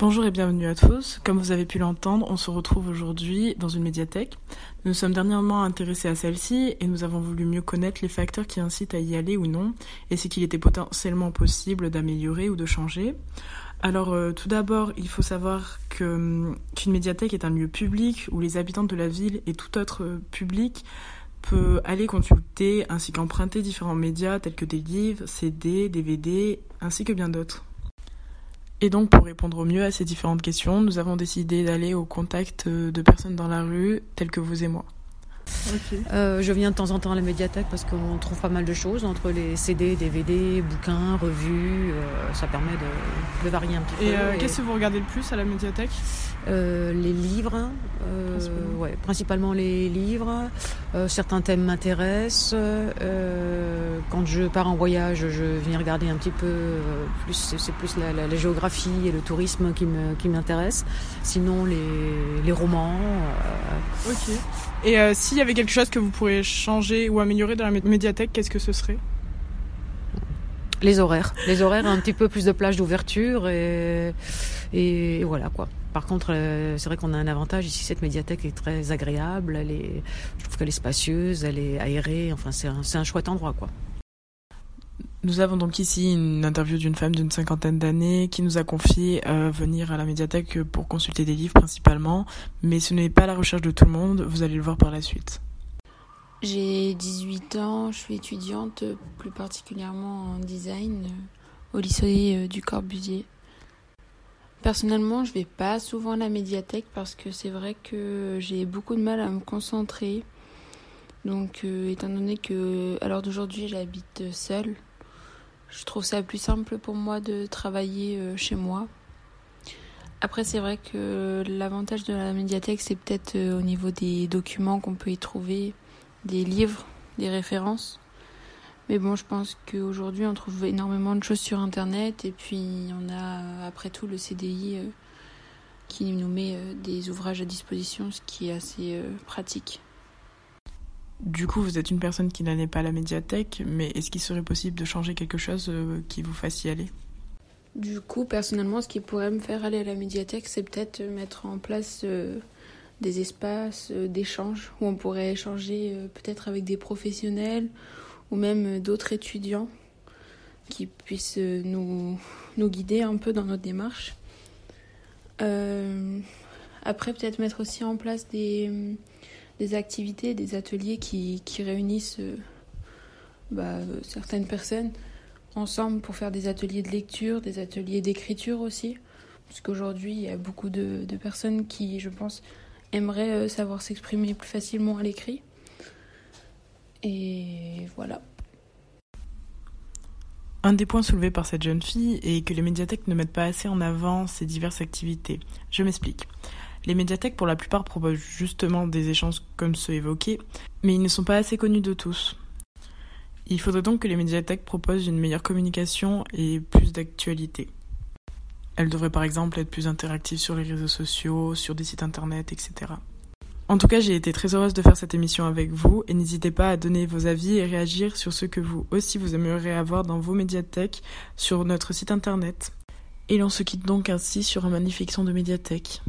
Bonjour et bienvenue à tous. Comme vous avez pu l'entendre, on se retrouve aujourd'hui dans une médiathèque. Nous sommes dernièrement intéressés à celle-ci et nous avons voulu mieux connaître les facteurs qui incitent à y aller ou non et ce qu'il était potentiellement possible d'améliorer ou de changer. Alors euh, tout d'abord, il faut savoir que, qu'une médiathèque est un lieu public où les habitants de la ville et tout autre public peut aller consulter ainsi qu'emprunter différents médias tels que des livres, CD, DVD, ainsi que bien d'autres. Et donc pour répondre au mieux à ces différentes questions, nous avons décidé d'aller au contact de personnes dans la rue telles que vous et moi. Euh, je viens de temps en temps à la médiathèque parce qu'on trouve pas mal de choses entre les CD, DVD, bouquins, revues. Euh, ça permet de, varier un petit peu. Et euh, qu'est-ce que vous regardez le plus à la médiathèque? Les livres. Ouais, principalement les livres. certains thèmes m'intéressent. quand je pars en voyage, je viens regarder un petit peu plus. C'est plus la, géographie et le tourisme qui m'intéressent. Sinon, les, les romans. ok. Et si y avait quelque chose que vous pourriez changer ou améliorer dans la médiathèque, qu'est-ce que ce serait? Les horaires. Les horaires, un petit peu plus de plage d'ouverture et, voilà quoi. Par contre, euh, c'est vrai qu'on a un avantage ici. Cette médiathèque est très agréable. Elle est, je trouve qu'elle est spacieuse, elle est aérée. Enfin, c'est un, un chouette endroit, quoi. Nous avons donc ici une interview d'une femme d'une cinquantaine d'années qui nous a confié euh, venir à la médiathèque pour consulter des livres principalement, mais ce n'est pas la recherche de tout le monde, vous allez le voir par la suite. J'ai 18 ans, je suis étudiante plus particulièrement en design euh, au lycée euh, du Corbusier. Personnellement, je vais pas souvent à la médiathèque parce que c'est vrai que j'ai beaucoup de mal à me concentrer. Donc, étant donné que à l'heure d'aujourd'hui j'habite seule, je trouve ça plus simple pour moi de travailler euh, chez moi. Après, c'est vrai que l'avantage de la médiathèque, c'est peut-être euh, au niveau des documents qu'on peut y trouver, des livres, des références. Mais bon, je pense qu'aujourd'hui, on trouve énormément de choses sur Internet. Et puis, on a, après tout, le CDI euh, qui nous met des ouvrages à disposition, ce qui est assez pratique. Du coup, vous êtes une personne qui n'allait pas à la médiathèque, mais est-ce qu'il serait possible de changer quelque chose euh, qui vous fasse y aller? Du coup, personnellement, ce qui pourrait me faire aller à la médiathèque, c'est peut-être mettre en place euh, des espaces euh, d'échange où on pourrait échanger peut-être avec des professionnels ou même d'autres étudiants qui puissent nous, guider un peu dans notre démarche. après, peut-être mettre aussi en place des activités, des ateliers qui, réunissent euh, bah, certaines personnes ensemble pour faire des ateliers de lecture, des ateliers d'écriture aussi. Parce qu'aujourd'hui, il y a beaucoup de, personnes qui, je pense, aimeraient euh, savoir s'exprimer plus facilement à l'écrit. Et voilà. Un des points soulevés par cette jeune fille est que les médiathèques ne mettent pas assez en avant ces diverses activités. Je m'explique. Les médiathèques, pour la plupart, proposent justement des échanges comme ceux évoqués, mais ils ne sont pas assez connus de tous. Il faudrait donc que les médiathèques proposent une meilleure communication et plus d'actualité. Elles devraient par exemple être plus interactives sur les réseaux sociaux, sur des sites internet, etc. En tout cas, j'ai été très heureuse de faire cette émission avec vous et n'hésitez pas à donner vos avis et réagir sur ce que vous aussi vous aimeriez avoir dans vos médiathèques sur notre site internet. Et l'on se quitte donc ainsi sur un magnifique son de médiathèque.